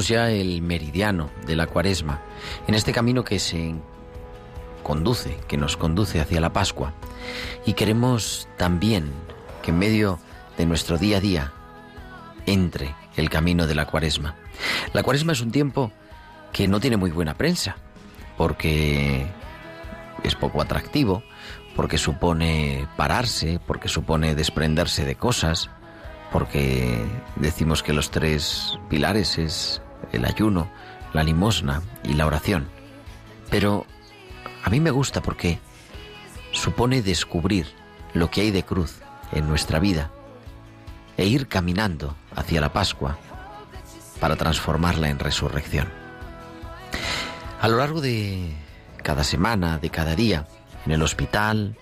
Ya el meridiano de la cuaresma, en este camino que se conduce, que nos conduce hacia la Pascua. Y queremos también que en medio de nuestro día a día entre el camino de la cuaresma. La cuaresma es un tiempo que no tiene muy buena prensa, porque es poco atractivo, porque supone pararse, porque supone desprenderse de cosas, porque decimos que los tres pilares es el ayuno, la limosna y la oración. Pero a mí me gusta porque supone descubrir lo que hay de cruz en nuestra vida e ir caminando hacia la Pascua para transformarla en resurrección. A lo largo de cada semana, de cada día, en el hospital,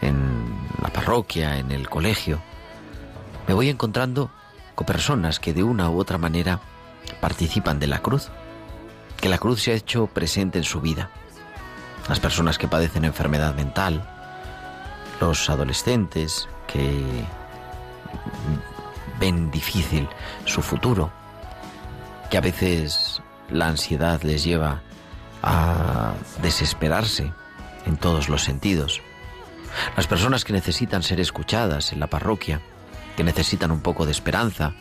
en la parroquia, en el colegio, me voy encontrando con personas que de una u otra manera participan de la cruz, que la cruz se ha hecho presente en su vida. Las personas que padecen enfermedad mental, los adolescentes que ven difícil su futuro, que a veces la ansiedad les lleva a desesperarse en todos los sentidos. Las personas que necesitan ser escuchadas en la parroquia, que necesitan un poco de esperanza,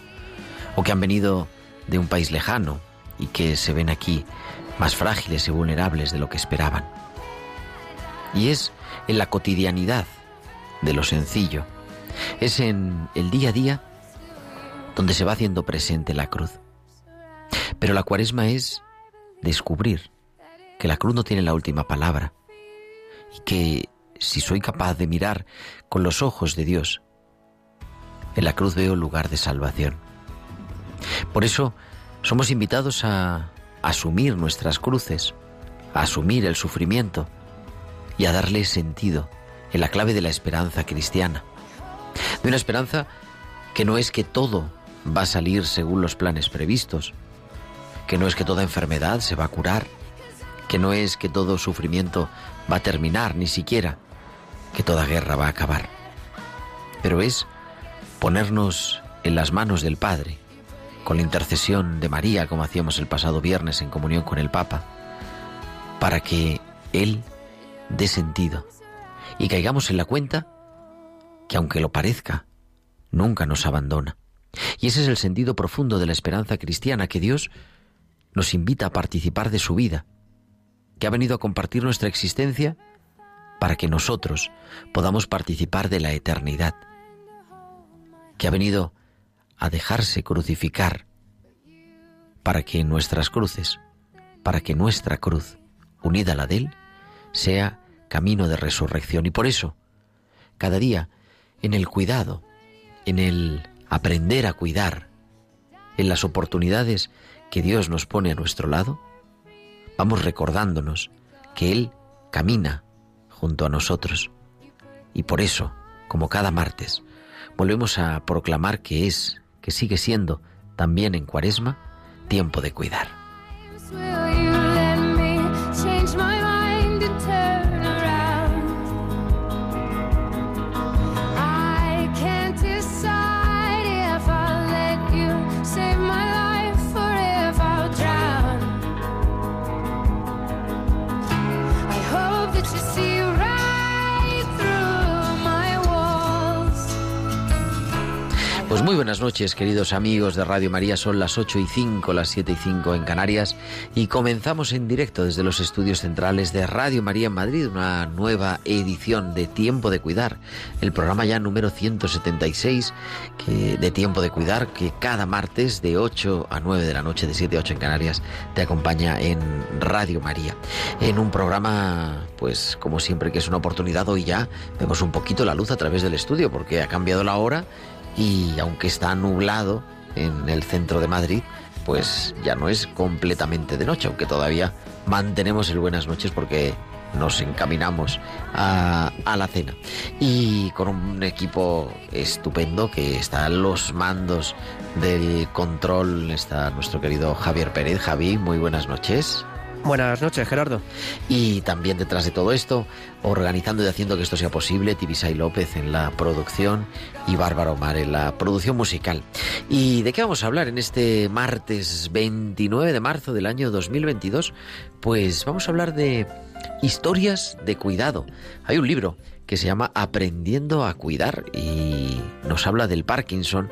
o que han venido de un país lejano y que se ven aquí más frágiles y vulnerables de lo que esperaban. Y es en la cotidianidad de lo sencillo, es en el día a día donde se va haciendo presente la cruz. Pero la cuaresma es descubrir que la cruz no tiene la última palabra y que si soy capaz de mirar con los ojos de Dios, en la cruz veo lugar de salvación. Por eso somos invitados a asumir nuestras cruces, a asumir el sufrimiento y a darle sentido en la clave de la esperanza cristiana. De una esperanza que no es que todo va a salir según los planes previstos, que no es que toda enfermedad se va a curar, que no es que todo sufrimiento va a terminar, ni siquiera que toda guerra va a acabar. Pero es ponernos en las manos del Padre, con la intercesión de María, como hacíamos el pasado viernes en comunión con el Papa, para que Él dé sentido y caigamos en la cuenta que aunque lo parezca, nunca nos abandona. Y ese es el sentido profundo de la esperanza cristiana, que Dios nos invita a participar de su vida, que ha venido a compartir nuestra existencia para que nosotros podamos participar de la eternidad, que ha venido a dejarse crucificar para que nuestras cruces, para que nuestra cruz, unida a la de Él, sea camino de resurrección. Y por eso, cada día, en el cuidado, en el aprender a cuidar, en las oportunidades que Dios nos pone a nuestro lado, vamos recordándonos que Él camina junto a nosotros. Y por eso, como cada martes, volvemos a proclamar que es, que sigue siendo, también en cuaresma, tiempo de cuidar. Pues muy buenas noches, queridos amigos de Radio María. Son las 8 y 5, las 7 y 5 en Canarias y comenzamos en directo desde los estudios centrales de Radio María en Madrid una nueva edición de Tiempo de Cuidar, el programa ya número 176 que, de Tiempo de Cuidar que cada martes de 8 a 9 de la noche, de 7 a 8 en Canarias, te acompaña en Radio María. En un programa, pues como siempre que es una oportunidad, hoy ya vemos un poquito la luz a través del estudio porque ha cambiado la hora y aunque está nublado en el centro de Madrid, pues ya no es completamente de noche, aunque todavía mantenemos el buenas noches porque nos encaminamos a, la cena. Y con un equipo estupendo que está a los mandos del control, está nuestro querido Javier Pérez. Javi, muy buenas noches. Buenas noches, Gerardo. Y también detrás de todo esto, organizando y haciendo que esto sea posible, Tibisay López en la producción y Bárbara Omar en la producción musical. ¿Y de qué vamos a hablar en este martes 29 de marzo del año 2022? Pues vamos a hablar de historias de cuidado. Hay un libro que se llama Aprendiendo a Cuidar y nos habla del Parkinson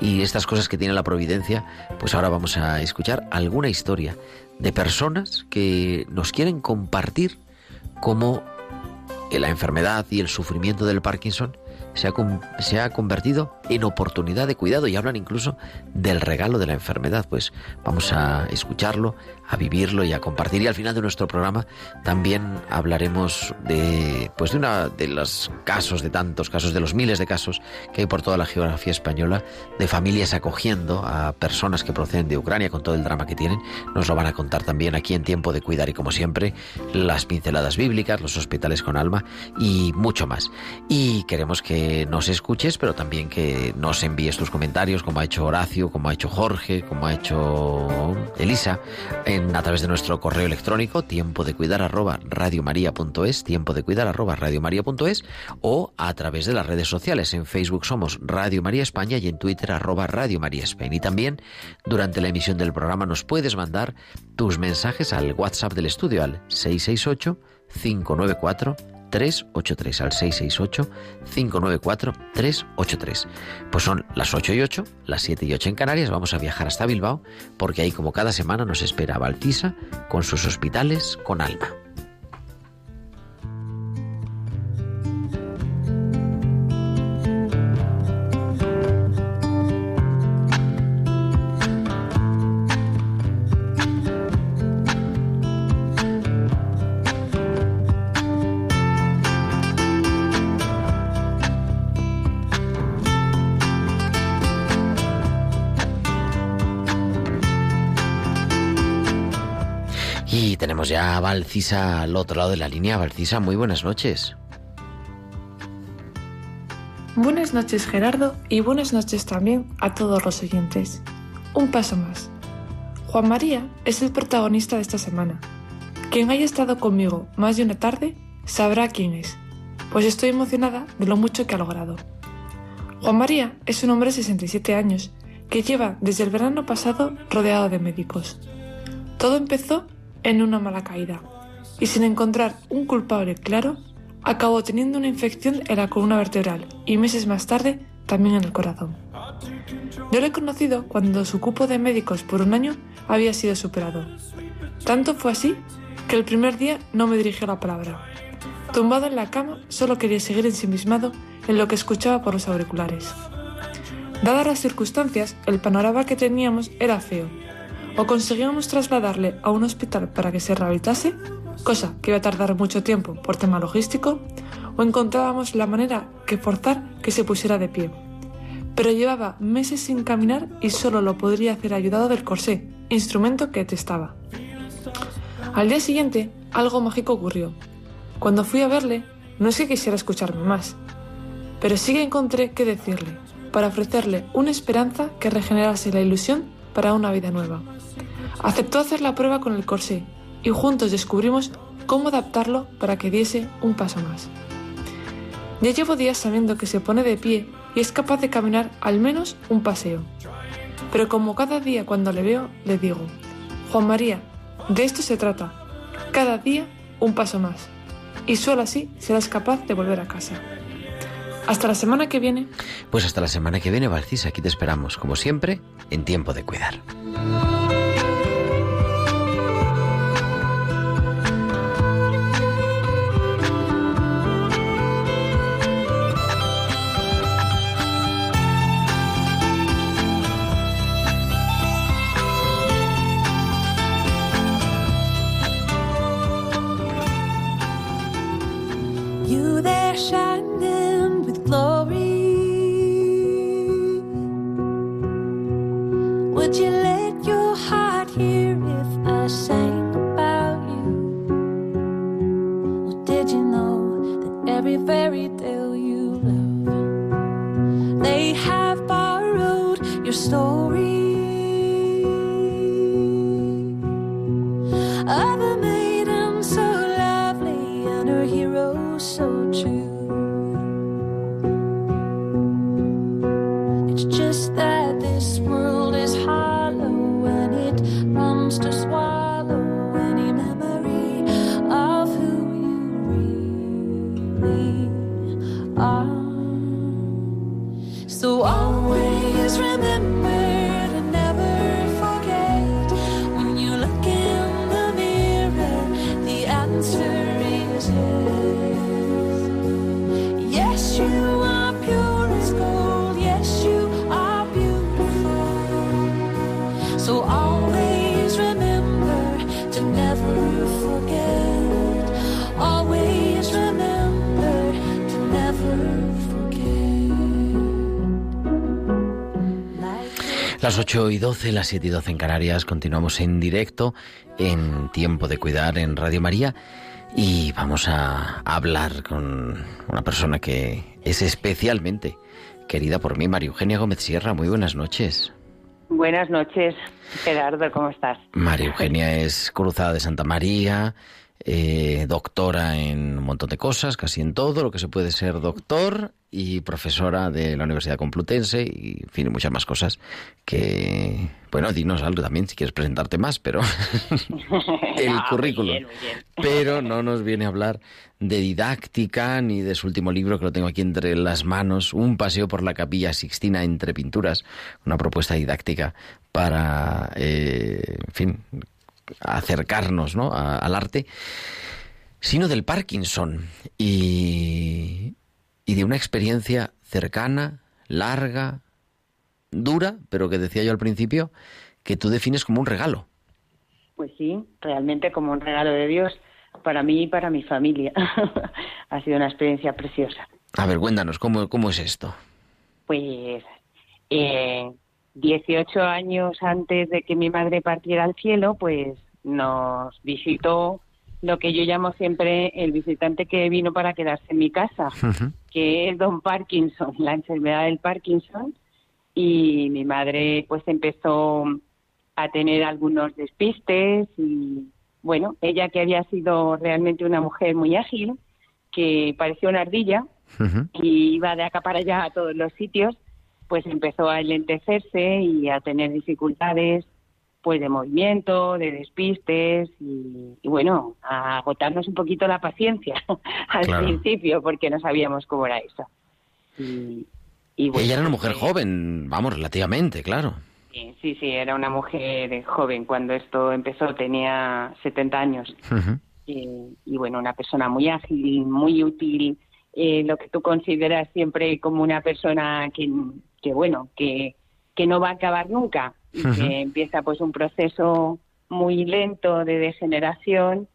y estas cosas que tiene la providencia. Pues ahora vamos a escuchar alguna historia de personas que nos quieren compartir cómo la enfermedad y el sufrimiento del Parkinson se ha, se ha, convertido en oportunidad de cuidado y hablan incluso del regalo de la enfermedad. Pues vamos a escucharlo, a vivirlo y a compartir. Y al final de nuestro programa también hablaremos de, pues de una de los casos, de tantos casos, de los miles de casos que hay por toda la geografía española, de familias acogiendo a personas que proceden de Ucrania con todo el drama que tienen. Nos lo van a contar también aquí en Tiempo de Cuidar y como siempre, las pinceladas bíblicas, los hospitales con alma y mucho más. Y queremos que nos escuches, pero también que nos envíes tus comentarios, como ha hecho Horacio, como ha hecho Jorge, como ha hecho Elisa a través de nuestro correo electrónico tiempo de cuidar arroba tiempo de cuidar arroba radiomaria.es o a través de las redes sociales. En Facebook somos Radio María España y en Twitter arroba Radio María España. Y también durante la emisión del programa nos puedes mandar tus mensajes al WhatsApp del estudio al 668 594 383 al 668-594-383. Pues son las 8 y 8, las 7 y 8 en Canarias. Vamos a viajar hasta Bilbao porque ahí como cada semana nos espera Baltisa con sus hospitales con alma. Ya Valcisa al otro lado de la línea. Valcisa, muy buenas noches. Buenas noches Gerardo y buenas noches también a todos los oyentes. Un paso más. Juan María es el protagonista de esta semana. Quien haya estado conmigo más de una tarde sabrá quién es, pues estoy emocionada de lo mucho que ha logrado. Juan María es un hombre de 67 años que lleva desde el verano pasado rodeado de médicos. Todo empezó en una mala caída y sin encontrar un culpable claro, acabó teniendo una infección en la columna vertebral y meses más tarde también en el corazón. Yo lo he conocido cuando su cupo de médicos por un año había sido superado. Tanto fue así que el primer día no me dirigió la palabra. Tumbado en la cama, solo quería seguir ensimismado en lo que escuchaba por los auriculares. Dadas las circunstancias, el panorama que teníamos era feo o conseguíamos trasladarle a un hospital para que se rehabilitase, cosa que iba a tardar mucho tiempo por tema logístico, o encontrábamos la manera que forzar que se pusiera de pie. Pero llevaba meses sin caminar y solo lo podría hacer ayudado del corsé, instrumento que testaba. Al día siguiente, algo mágico ocurrió. Cuando fui a verle, no es que quisiera escucharme más, pero sí que encontré que decirle, para ofrecerle una esperanza que regenerase la ilusión para una vida nueva. Aceptó hacer la prueba con el corsé y juntos descubrimos cómo adaptarlo para que diese un paso más. Ya llevo días sabiendo que se pone de pie y es capaz de caminar al menos un paseo. Pero como cada día cuando le veo, le digo, Juan María, de esto se trata. Cada día un paso más. Y solo así serás capaz de volver a casa. Hasta la semana que viene. Pues hasta la semana que viene, Valcis, aquí te esperamos, como siempre, en tiempo de cuidar. 8 y 12, las 7 y 12 en Canarias, continuamos en directo en Tiempo de Cuidar en Radio María y vamos a hablar con una persona que es especialmente querida por mí, María Eugenia Gómez Sierra. Muy buenas noches. Buenas noches, Gerardo, ¿cómo estás? María Eugenia es cruzada de Santa María, eh, doctora en un montón de cosas, casi en todo lo que se puede ser doctor y profesora de la Universidad Complutense y, en fin, muchas más cosas que, bueno, dinos algo también si quieres presentarte más, pero el No, muy currículum. bien, muy bien. Pero no nos viene a hablar de didáctica ni de su último libro que lo tengo aquí entre las manos, Un paseo por la capilla Sixtina entre pinturas, una propuesta didáctica para, eh, en fin, acercarnos ¿no? a- al arte, sino del Parkinson y, y de una experiencia cercana, larga, dura, pero que decía yo al principio, que tú defines como un regalo. Pues sí, realmente como un regalo de Dios para mí y para mi familia. ha sido una experiencia preciosa. A ver, cuéntanos, ¿cómo, cómo es esto? Pues eh, 18 años antes de que mi madre partiera al cielo, pues nos visitó lo que yo llamo siempre el visitante que vino para quedarse en mi casa, que es don Parkinson, la enfermedad del Parkinson. Y mi madre pues empezó a tener algunos despistes y bueno, ella que había sido realmente una mujer muy ágil, que parecía una ardilla, y iba de acá para allá a todos los sitios, pues empezó a enlentecerse y a tener dificultades pues de movimiento, de despistes y, y bueno, a agotarnos un poquito la paciencia al Claro. principio porque no sabíamos cómo era eso. Y, y bueno, Ella era una mujer pues, joven, vamos, relativamente, claro. Sí, sí, era una mujer joven cuando esto empezó, tenía 70 años. Y bueno, una persona muy ágil, muy útil, eh, lo que tú consideras siempre como una persona que, que bueno, que, que no va a acabar nunca y que empieza pues un proceso muy lento de degeneración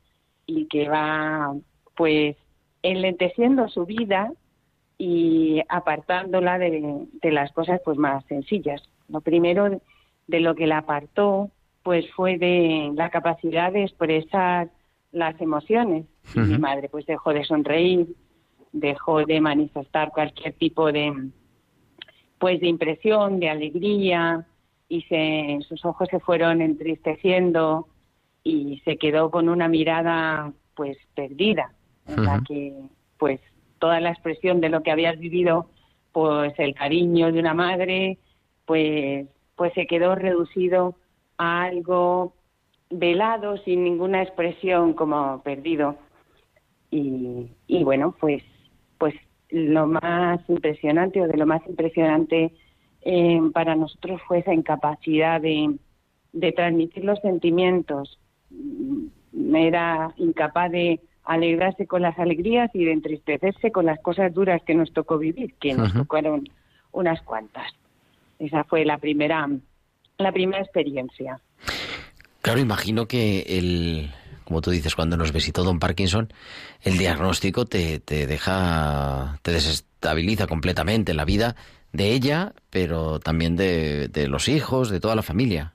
y que va pues enlenteciendo su vida y apartándola de, de las cosas pues más sencillas. Lo primero de lo que la apartó pues fue de la capacidad de expresar las emociones. Y Mi madre pues dejó de sonreír, dejó de manifestar cualquier tipo de pues de impresión, de alegría y se, sus ojos se fueron entristeciendo y se quedó con una mirada pues perdida. En la que pues toda la expresión de lo que habías vivido pues el cariño de una madre pues pues se quedó reducido a algo velado sin ninguna expresión como perdido. Y, y bueno pues pues lo más impresionante o de lo más impresionante eh, para nosotros fue esa incapacidad de, de transmitir los sentimientos. Mm, era incapaz de alegrarse con las alegrías y de entristecerse con las cosas duras que nos tocó vivir, que nos tocaron unas cuantas. Esa fue la primera, la primera experiencia. Claro, imagino que el, como tú dices, cuando nos visitó Don Parkinson, el diagnóstico te, te deja, te desestabiliza completamente la vida de ella, pero también de, de los hijos, de toda la familia.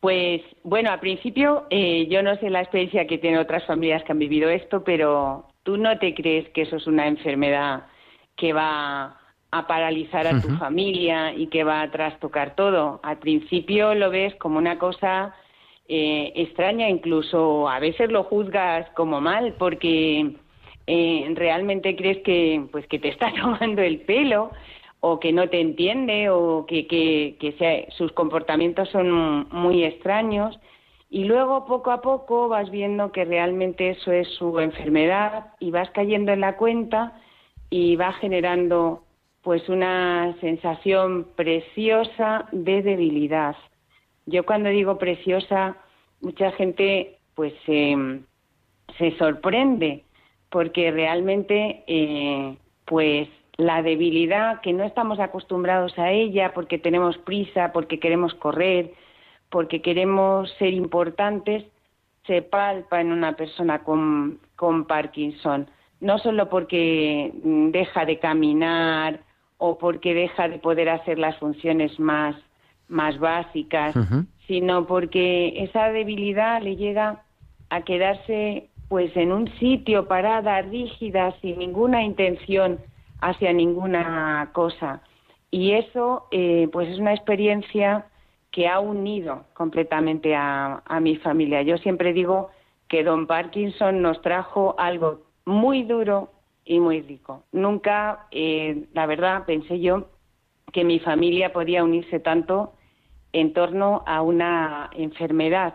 Pues bueno, al principio eh, yo no sé la experiencia que tienen otras familias que han vivido esto, pero tú no te crees que eso es una enfermedad que va a paralizar a tu familia y que va a trastocar todo. Al principio lo ves como una cosa eh, extraña, incluso a veces lo juzgas como mal porque eh, realmente crees que pues que te está tomando el pelo o que no te entiende o que, que, sus comportamientos son muy extraños y luego poco a poco vas viendo que realmente eso es su enfermedad y vas cayendo en la cuenta y va generando pues una sensación preciosa de debilidad. Yo cuando digo preciosa, mucha gente pues se sorprende porque realmente eh, pues la debilidad que no estamos acostumbrados a ella porque tenemos prisa, porque queremos correr, porque queremos ser importantes, se palpa en una persona con, con Parkinson. No solo porque deja de caminar o porque deja de poder hacer las funciones más, más básicas, sino porque esa debilidad le llega a quedarse pues en un sitio parada, rígida, sin ninguna intención hacia ninguna cosa. Y eso, eh, pues es una experiencia que ha unido completamente a, mi familia. Yo siempre digo que don Parkinson nos trajo algo muy duro y muy rico. Nunca, eh, la verdad, pensé yo que mi familia podía unirse tanto en torno a una enfermedad.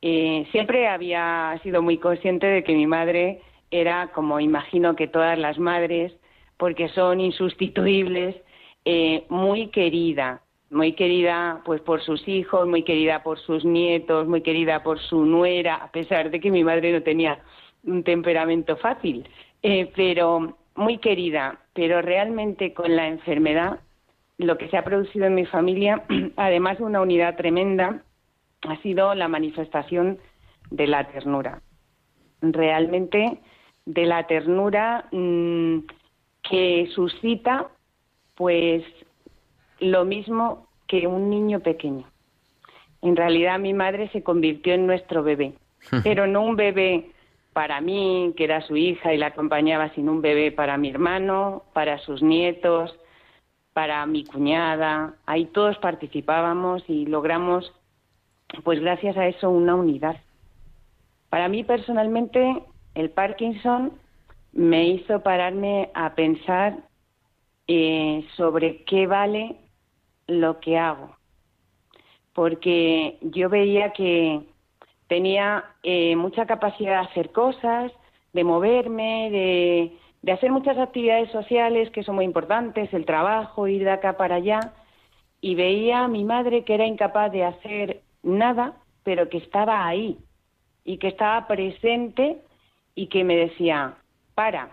Eh, siempre había sido muy consciente de que mi madre era, como imagino que todas las madres, porque son insustituibles, eh, muy querida, muy querida pues por sus hijos, muy querida por sus nietos, muy querida por su nuera, a pesar de que mi madre no tenía un temperamento fácil, eh, pero muy querida, pero realmente con la enfermedad, lo que se ha producido en mi familia, además de una unidad tremenda, ha sido la manifestación de la ternura. Realmente de la ternura mm, que suscita pues lo mismo que un niño pequeño. En realidad mi madre se convirtió en nuestro bebé, pero no un bebé para mí, que era su hija y la acompañaba, sino un bebé para mi hermano, para sus nietos, para mi cuñada. Ahí todos participábamos y logramos, pues gracias a eso, una unidad. Para mí personalmente, el Parkinson me hizo pararme a pensar eh, sobre qué vale lo que hago. Porque yo veía que tenía eh, mucha capacidad de hacer cosas, de moverme, de, de hacer muchas actividades sociales que son muy importantes, el trabajo, ir de acá para allá, y veía a mi madre que era incapaz de hacer nada, pero que estaba ahí y que estaba presente y que me decía, para.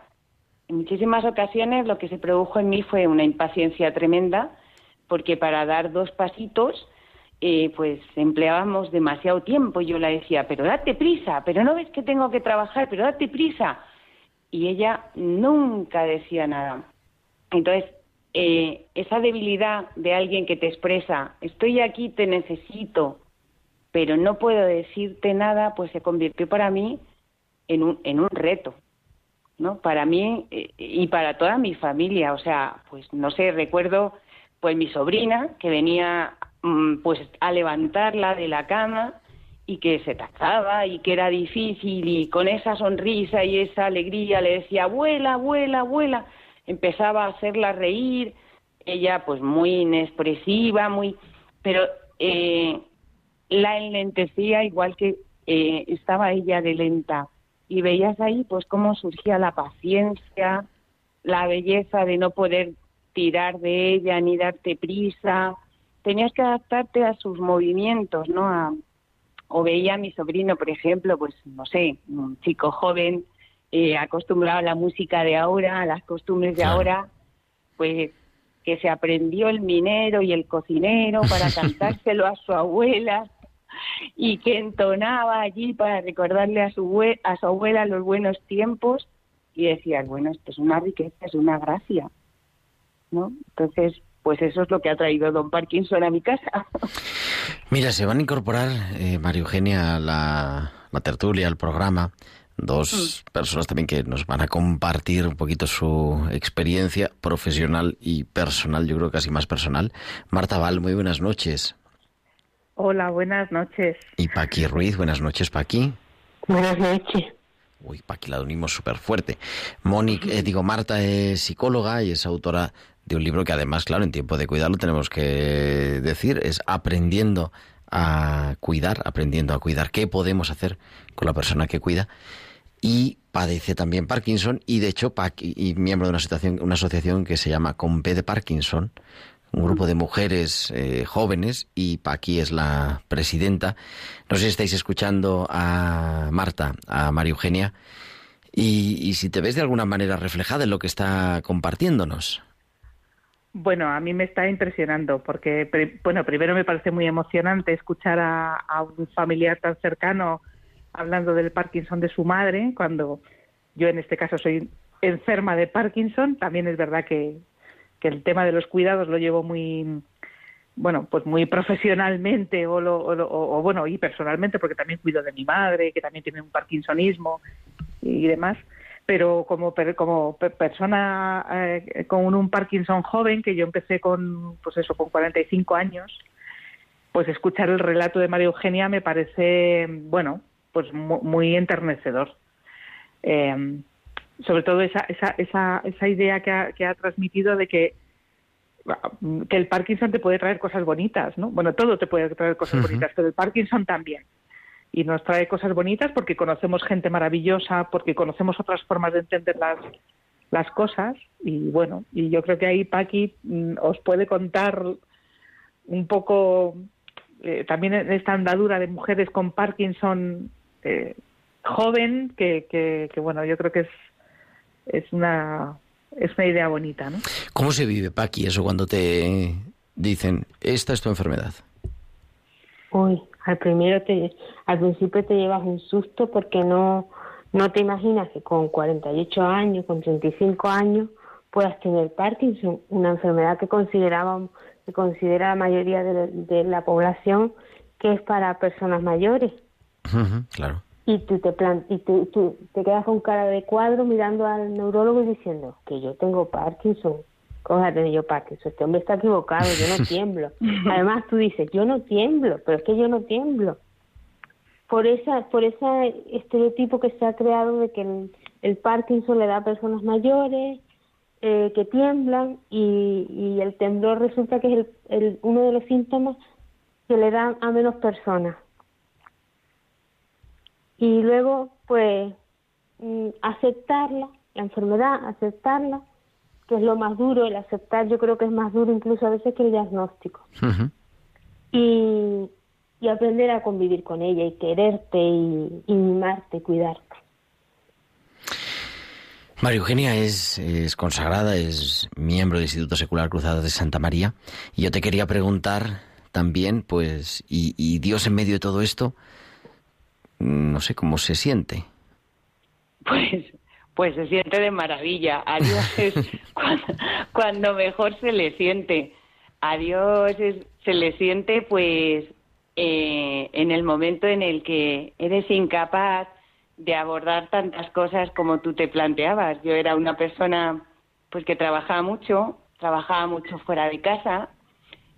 En muchísimas ocasiones lo que se produjo en mí fue una impaciencia tremenda, porque para dar dos pasitos, eh, pues empleábamos demasiado tiempo. Yo la decía, pero date prisa, pero no ves que tengo que trabajar, pero date prisa. Y ella nunca decía nada. Entonces, eh, esa debilidad de alguien que te expresa, estoy aquí, te necesito, pero no puedo decirte nada, pues se convirtió para mí en un, en un reto. ¿no? Para mí eh, y para toda mi familia, o sea, pues no sé, recuerdo pues mi sobrina que venía mm, pues a levantarla de la cama y que se tachaba y que era difícil y con esa sonrisa y esa alegría le decía, abuela, abuela, abuela, empezaba a hacerla reír, ella pues muy inexpresiva, muy, pero eh, la enlentecía igual que eh, estaba ella de lenta y veías ahí pues cómo surgía la paciencia, la belleza de no poder tirar de ella ni darte prisa. Tenías que adaptarte a sus movimientos, ¿no? O veía a mi sobrino, por ejemplo, pues no sé, un chico joven eh, acostumbrado a la música de ahora, a las costumbres de ahora, pues que se aprendió el minero y el cocinero para cantárselo a su abuela y que entonaba allí para recordarle a su, a su abuela los buenos tiempos y decía, bueno, esto es una riqueza, es una gracia, ¿no? Entonces, pues eso es lo que ha traído don Parkinson a mi casa. Mira, se van a incorporar, eh, María Eugenia, a la, la tertulia, al programa, dos mm. personas también que nos van a compartir un poquito su experiencia profesional y personal, yo creo casi más personal. Marta Val, muy buenas noches. Hola, buenas noches. Y Paqui Ruiz, buenas noches, Paqui. Buenas noches. Uy, Paqui la unimos súper fuerte. Mónica, eh, digo, Marta es psicóloga y es autora de un libro que además, claro, en tiempo de cuidarlo tenemos que decir, es aprendiendo a cuidar, aprendiendo a cuidar qué podemos hacer con la persona que cuida y padece también Parkinson y de hecho y miembro de una asociación, una asociación que se llama Comp de Parkinson, un grupo de mujeres eh, jóvenes y Paqui es la presidenta. No sé si estáis escuchando a Marta, a María Eugenia, y, si te ves de alguna manera reflejada en lo que está compartiéndonos. Bueno, a mí me está impresionando porque, bueno, primero me parece muy emocionante escuchar a, un familiar tan cercano hablando del Parkinson de su madre, cuando yo en este caso soy enferma de Parkinson. También es verdad que, que el tema de los cuidados lo llevo muy bueno, pues muy profesionalmente o, lo, o, bueno, y personalmente, porque también cuido de mi madre, que también tiene un parkinsonismo y demás, pero como, como persona eh, con un Parkinson joven, que yo empecé con, pues eso, con 45 años, pues escuchar el relato de María Eugenia me parece, bueno, pues muy, enternecedor. Eh, sobre todo esa, esa, esa, esa idea que ha, que ha transmitido de que que el Parkinson te puede traer cosas bonitas, ¿no? Bueno, todo te puede traer cosas bonitas, pero el Parkinson también. Y nos trae cosas bonitas porque conocemos gente maravillosa, porque conocemos otras formas de entender las, las cosas. Y bueno, y yo creo que ahí Paqui mm, os puede contar un poco eh, también esta andadura de mujeres con Parkinson eh, joven, que, que, que bueno, yo creo que es es una, es una idea bonita, ¿no? ¿Cómo se vive, Paqui, eso cuando te dicen, esta es tu enfermedad? Uy, al primero te, al principio te llevas un susto porque no, no te imaginas que con 48 años, con 35 años, puedas tener Parkinson, una enfermedad que considerábamos, que considera la mayoría de, la población que es para personas mayores. claro y tú te, plan y tú, te quedas con cara de cuadro mirando al neurólogo y diciendo que yo tengo Parkinson. ¿Cómo vas a tener yo Parkinson? Este hombre está equivocado, yo no tiemblo. Además tú dices, yo no tiemblo, pero es que yo no tiemblo. Por esa por ese estereotipo que se ha creado de que el, Parkinson le da a personas mayores, eh, que tiemblan y, y, el temblor resulta que es el, uno de los síntomas que le dan a menos personas y luego pues mm, aceptarla, la enfermedad, aceptarla, que es lo más duro, el aceptar yo creo que es más duro incluso a veces que el diagnóstico. y, y, aprender a convivir con ella y quererte y, y mimarte, cuidarte. María Eugenia es, es, consagrada, es miembro del Instituto Secular Cruzada de Santa María. Y yo te quería preguntar también, pues, y, y Dios en medio de todo esto, no sé cómo se siente. Pues, pues se siente de maravilla. A Dios es cuando, mejor se le siente. A Dios se le siente, pues, eh, en el momento en el que eres incapaz de abordar tantas cosas como tú te planteabas. Yo era una persona, pues, que trabajaba mucho, trabajaba mucho fuera de casa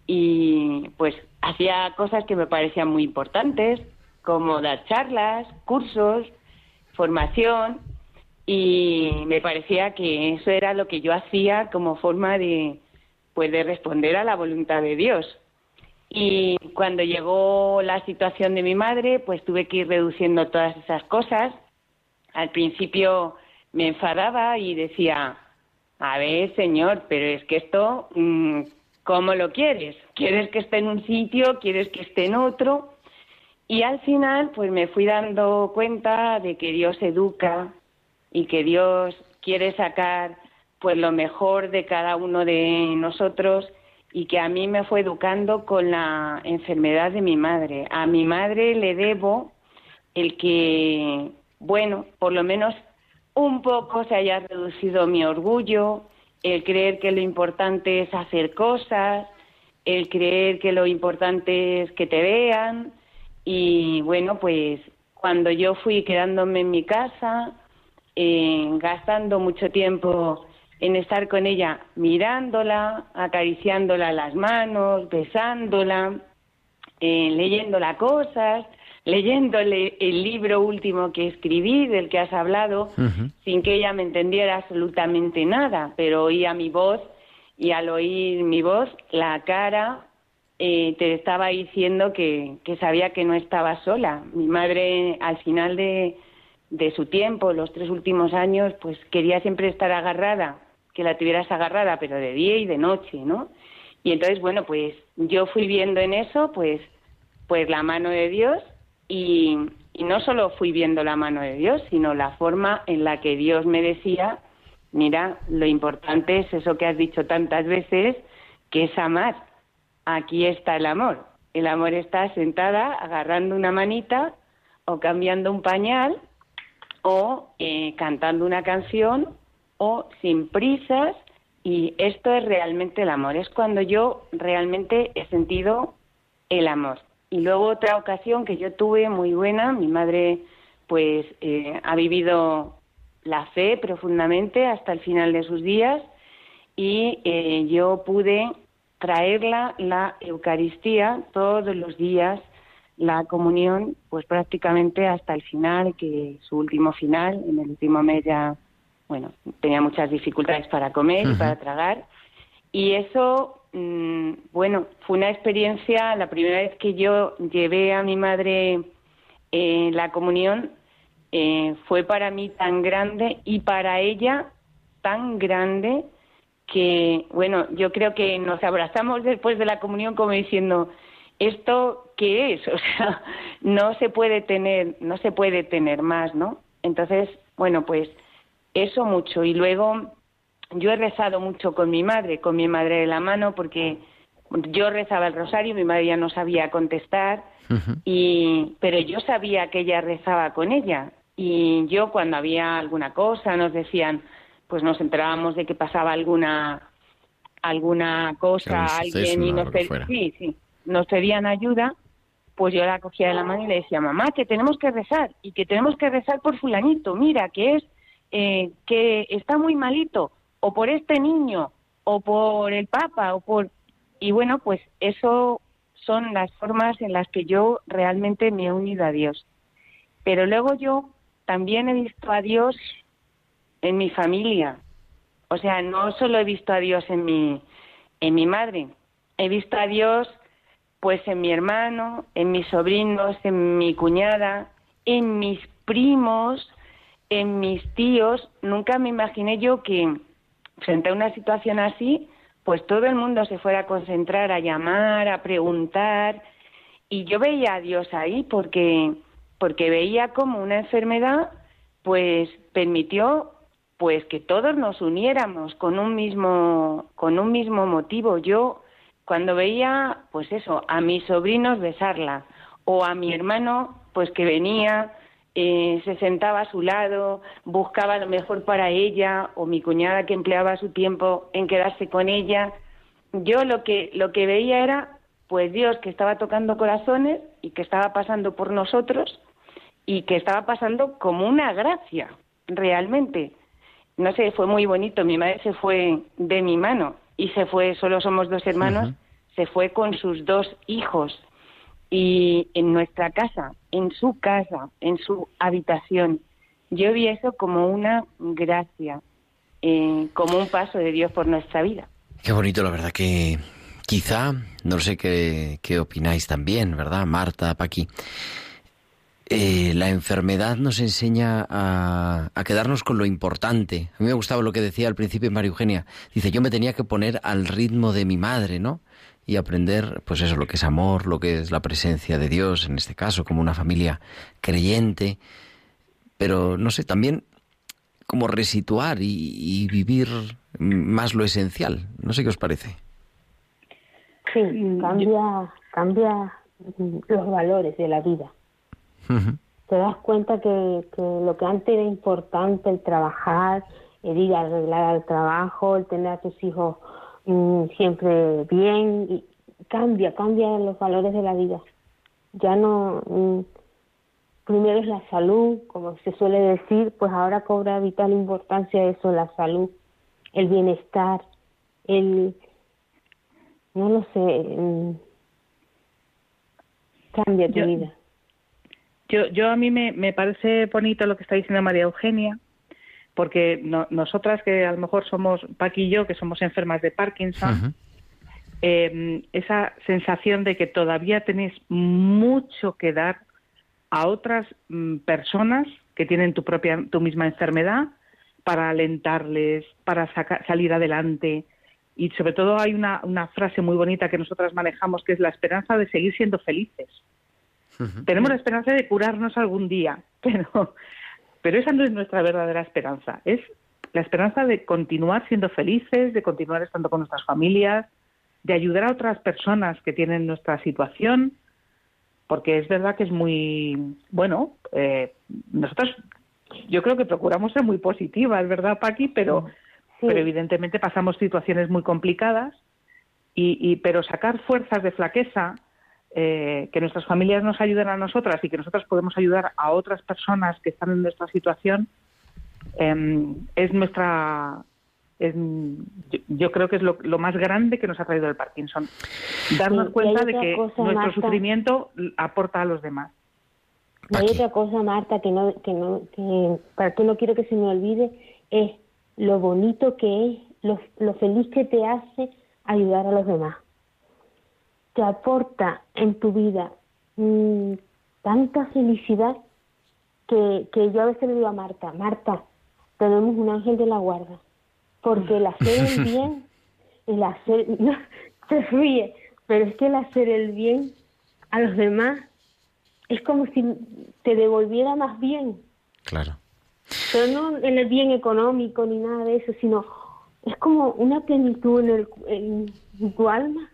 y, pues, hacía cosas que me parecían muy importantes, como dar charlas, cursos, formación y me parecía que eso era lo que yo hacía como forma de pues de responder a la voluntad de Dios. Y cuando llegó la situación de mi madre, pues tuve que ir reduciendo todas esas cosas. Al principio me enfadaba y decía, a ver, señor, pero es que esto, mm, ¿cómo lo quieres? ¿Quieres que esté en un sitio? ¿Quieres que esté en otro? Y al final, pues me fui dando cuenta de que Dios educa y que Dios quiere sacar pues lo mejor de cada uno de nosotros y que a mí me fue educando con la enfermedad de mi madre. A mi madre le debo el que, bueno, por lo menos un poco se haya reducido mi orgullo, el creer que lo importante es hacer cosas, el creer que lo importante es que te vean y bueno, pues cuando yo fui quedándome en mi casa, eh, gastando mucho tiempo en estar con ella mirándola, acariciándola las manos, besándola, eh, leyéndola cosas, leyéndole el libro último que escribí, del que has hablado, sin que ella me entendiera absolutamente nada, pero oía mi voz y al oír mi voz, la cara eh, te estaba diciendo que, que sabía que no estaba sola. Mi madre, al final de, de su tiempo, los tres últimos años, pues quería siempre estar agarrada que la tuvieras agarrada, pero de día y de noche, ¿no? Y entonces, bueno, pues yo fui viendo en eso, pues, pues la mano de Dios y, y no solo fui viendo la mano de Dios, sino la forma en la que Dios me decía, mira, lo importante es eso que has dicho tantas veces, que es amar. Aquí está el amor. El amor está sentada agarrando una manita o cambiando un pañal o eh, cantando una canción o sin prisas y esto es realmente el amor, es cuando yo realmente he sentido el amor. Y luego otra ocasión que yo tuve muy buena, mi madre pues eh, ha vivido la fe profundamente hasta el final de sus días y eh, yo pude traerla la Eucaristía todos los días, la comunión, pues prácticamente hasta el final, que su último final, en el último mes ya bueno, tenía muchas dificultades para comer y para tragar. Y eso, mm, bueno, fue una experiencia, la primera vez que yo llevé a mi madre eh, la comunión, eh, fue para mí tan grande y para ella tan grande que, bueno, yo creo que nos abrazamos después de la comunión como diciendo, ¿esto qué es? O sea, no se puede tener, no se puede tener más, ¿no? Entonces, bueno, pues eso mucho. Y luego yo he rezado mucho con mi madre, con mi madre de la mano, porque yo rezaba el rosario, mi madre ya no sabía contestar, y, pero yo sabía que ella rezaba con ella. Y yo cuando había alguna cosa nos decían, pues nos enterábamos de que pasaba alguna alguna cosa, alguien y nos, sí, sí, nos pedían ayuda, pues yo la cogía de la mano y le decía, mamá, que tenemos que rezar y que tenemos que rezar por fulanito, mira, que es eh, que está muy malito, o por este niño, o por el Papa, o por... Y bueno, pues eso son las formas en las que yo realmente me he unido a Dios. Pero luego yo también he visto a Dios en mi familia. O sea, no solo he visto a Dios en mi, en mi madre, he visto a Dios pues en mi hermano, en mis sobrinos, en mi cuñada, en mis primos, en mis tíos nunca me imaginé yo que frente a una situación así, pues todo el mundo se fuera a concentrar, a llamar, a preguntar. Y yo veía a Dios ahí porque, porque veía como una enfermedad pues permitió pues que todos nos uniéramos con un mismo con un mismo motivo. Yo cuando veía pues eso, a mis sobrinos besarla o a mi hermano pues que venía eh, se sentaba a su lado, buscaba lo mejor para ella, o mi cuñada que empleaba su tiempo en quedarse con ella. Yo lo que, lo que veía era, pues Dios que estaba tocando corazones y que estaba pasando por nosotros y que estaba pasando como una gracia, realmente. No sé, fue muy bonito. Mi madre se fue de mi mano y se fue, solo somos dos hermanos, se fue con sus dos hijos y en nuestra casa, en su casa, en su habitación. Yo vi eso como una gracia, eh, como un paso de Dios por nuestra vida. Qué bonito, la verdad que quizá, no sé qué, qué opináis también, ¿verdad? Marta, Paqui. Eh, la enfermedad nos enseña a, a, quedarnos con lo importante. A mí me gustaba lo que decía al principio María Eugenia. Dice, yo me tenía que poner al ritmo de mi madre, ¿no? Y aprender, pues eso, lo que es amor, lo que es la presencia de Dios, en este caso, como una familia creyente. Pero, no sé, también como resituar y, vivir más lo esencial. No sé qué os parece. Sí, cambia, cambia los valores de la vida. Te das cuenta que, lo que antes era importante, el trabajar, el ir a arreglar al trabajo, el tener a tus hijos mm, siempre bien, y cambia, cambia los valores de la vida. Ya no, mm, primero es la salud, como se suele decir, pues ahora cobra vital importancia eso, la salud, el bienestar, el, no lo sé, mm, cambia tu vida. Yo, yo a mí me, me parece bonito lo que está diciendo María Eugenia, porque nosotras que a lo mejor somos, Paqui y yo, que somos enfermas de Parkinson, eh, esa sensación de que todavía tenéis mucho que dar a otras mm, personas que tienen tu propia, tu misma enfermedad para alentarles, para salir adelante. Y sobre todo hay una, una, frase muy bonita que nosotras manejamos que es la esperanza de seguir siendo felices. Tenemos la esperanza de curarnos algún día, pero, pero esa no es nuestra verdadera esperanza. Es la esperanza de continuar siendo felices, de continuar estando con nuestras familias, de ayudar a otras personas que tienen nuestra situación, porque es verdad que es muy, bueno, eh, nosotros yo creo que procuramos ser muy positivas, ¿verdad, Paqui? Pero, pero evidentemente pasamos situaciones muy complicadas, y, y pero sacar fuerzas de flaqueza, eh, que nuestras familias nos ayuden a nosotras y que nosotras podemos ayudar a otras personas que están en nuestra situación, em, es nuestra yo, creo que es lo, más grande que nos ha traído el Parkinson. Darnos cuenta de que nuestro sufrimiento aporta a los demás. hay otra cosa, Marta, que no, que no, que para que no quiero que se me olvide, es lo bonito que es, lo, lo feliz que te hace ayudar a los demás. Te aporta en tu vida mm, tanta felicidad que, que yo a veces le digo a Marta, Marta, tenemos un ángel de la guarda porque el hacer el bien, el hacer, no, se ríe, pero es que el hacer el bien a los demás es como si te devolviera más bien. Claro. Pero no en el bien económico ni nada de eso, sino es como una plenitud en, el, en tu alma.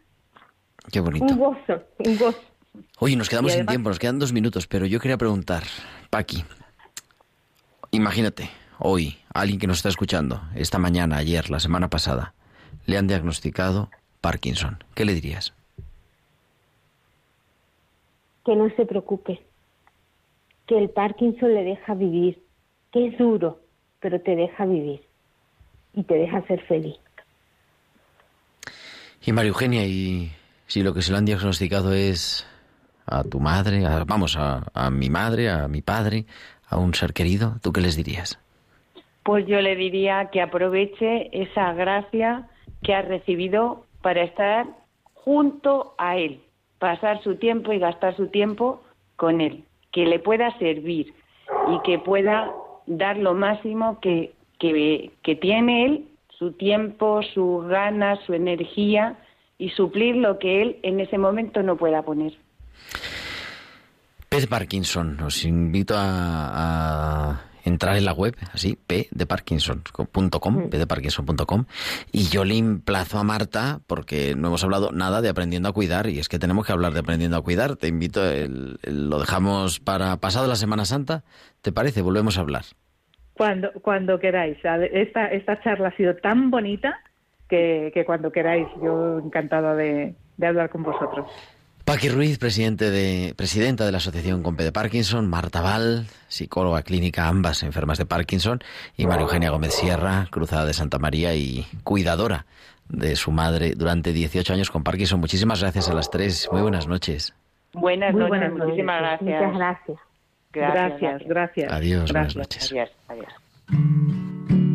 Qué bonito. Un gozo, un gozo. Oye, nos quedamos sin tiempo, nos quedan dos minutos, pero yo quería preguntar, Paqui, imagínate, hoy, alguien que nos está escuchando, esta mañana, ayer, la semana pasada, le han diagnosticado Parkinson, ¿qué le dirías? Que no se preocupe, que el Parkinson le deja vivir, que es duro, pero te deja vivir y te deja ser feliz. Y María Eugenia, y si lo que se le han diagnosticado es a tu madre, vamos, a, a mi madre, a mi padre, a un ser querido, ¿tú qué les dirías? pues yo le diría que aproveche esa gracia que ha recibido para estar junto a él, pasar su tiempo y gastar su tiempo con él, que le pueda servir y que pueda dar lo máximo que, que, tiene él, su tiempo, sus ganas, su energía y suplir lo que él en ese momento no pueda poner. Pez Parkinson, os invito a entrar en la web, así, p de parkinson.com, mm. p de parkinson.com, y yo le emplazo a Marta, porque no hemos hablado nada de aprendiendo a cuidar, y es que tenemos que hablar de aprendiendo a cuidar. Te invito, lo dejamos para pasado la Semana Santa, ¿te parece? Volvemos a hablar. Cuando, cuando queráis. Esta, esta charla ha sido tan bonita que, que cuando queráis, yo encantada de, de hablar con vosotros. Paqui Ruiz, presidente de, presidenta de la Asociación Compe de Parkinson, Marta Val, psicóloga clínica, ambas enfermas de Parkinson, y María Eugenia Gómez Sierra, cruzada de Santa María y cuidadora de su madre durante 18 años con Parkinson. Muchísimas gracias a las tres. Muy buenas noches. Buenas noches, muchísimas gracias. Muchas gracias. Gracias, gracias. Adiós, buenas noches. Adiós, adiós.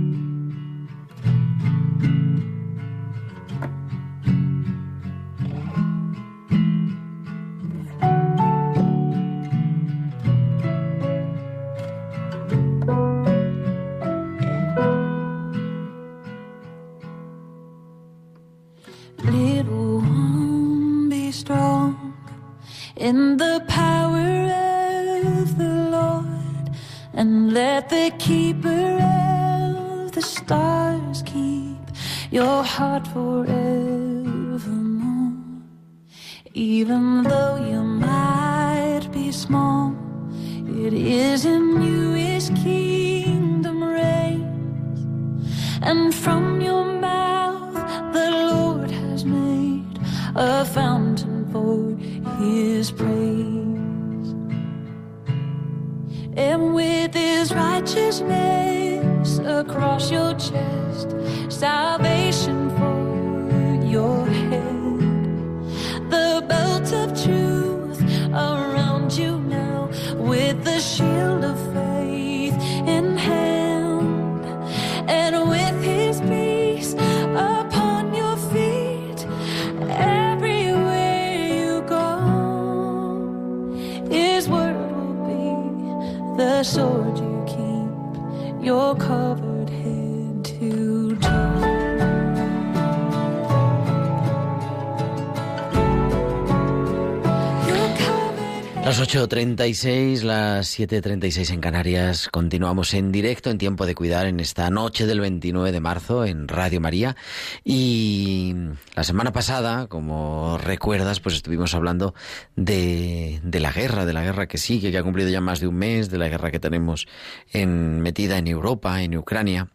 36, las 7.36 en Canarias. Continuamos en directo en Tiempo de Cuidar en esta noche del 29 de marzo en Radio María. Y la semana pasada, como recuerdas, pues estuvimos hablando de, la guerra, de la guerra que sigue, que ha cumplido ya más de un mes, de la guerra que tenemos metida en Europa, en Ucrania.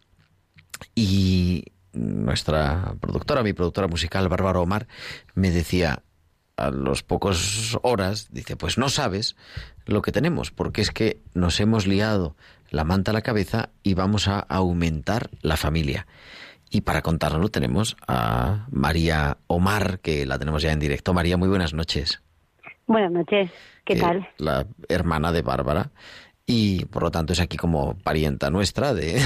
Y nuestra productora, mi productora musical, Bárbara Omar, me decía, a los pocos horas, dice, pues no sabes lo que tenemos, porque es que nos hemos liado la manta a la cabeza y vamos a aumentar la familia. Y para contárnoslo tenemos a María Omar, que la tenemos ya en directo. María, muy buenas noches. Buenas noches, ¿qué que tal? La hermana de Bárbara. Y por lo tanto es aquí como parienta nuestra de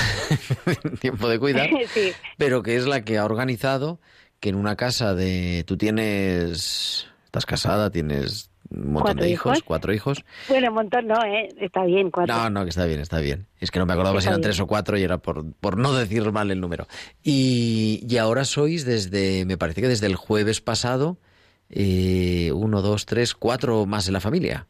tiempo de cuidar, sí, pero que es la que ha organizado que en una casa de... Tú tienes... Estás casada, tienes un montón de hijos, hijos. cuatro hijos. bueno, un montón no, ¿eh? Está bien, cuatro. No, no, que está bien, está bien. Es que no me acordaba si Está eran bien. tres o cuatro y era por, por no decir mal el número. Y, y ahora sois desde, me parece que desde el jueves pasado, eh, uno, dos, tres, cuatro más en la familia.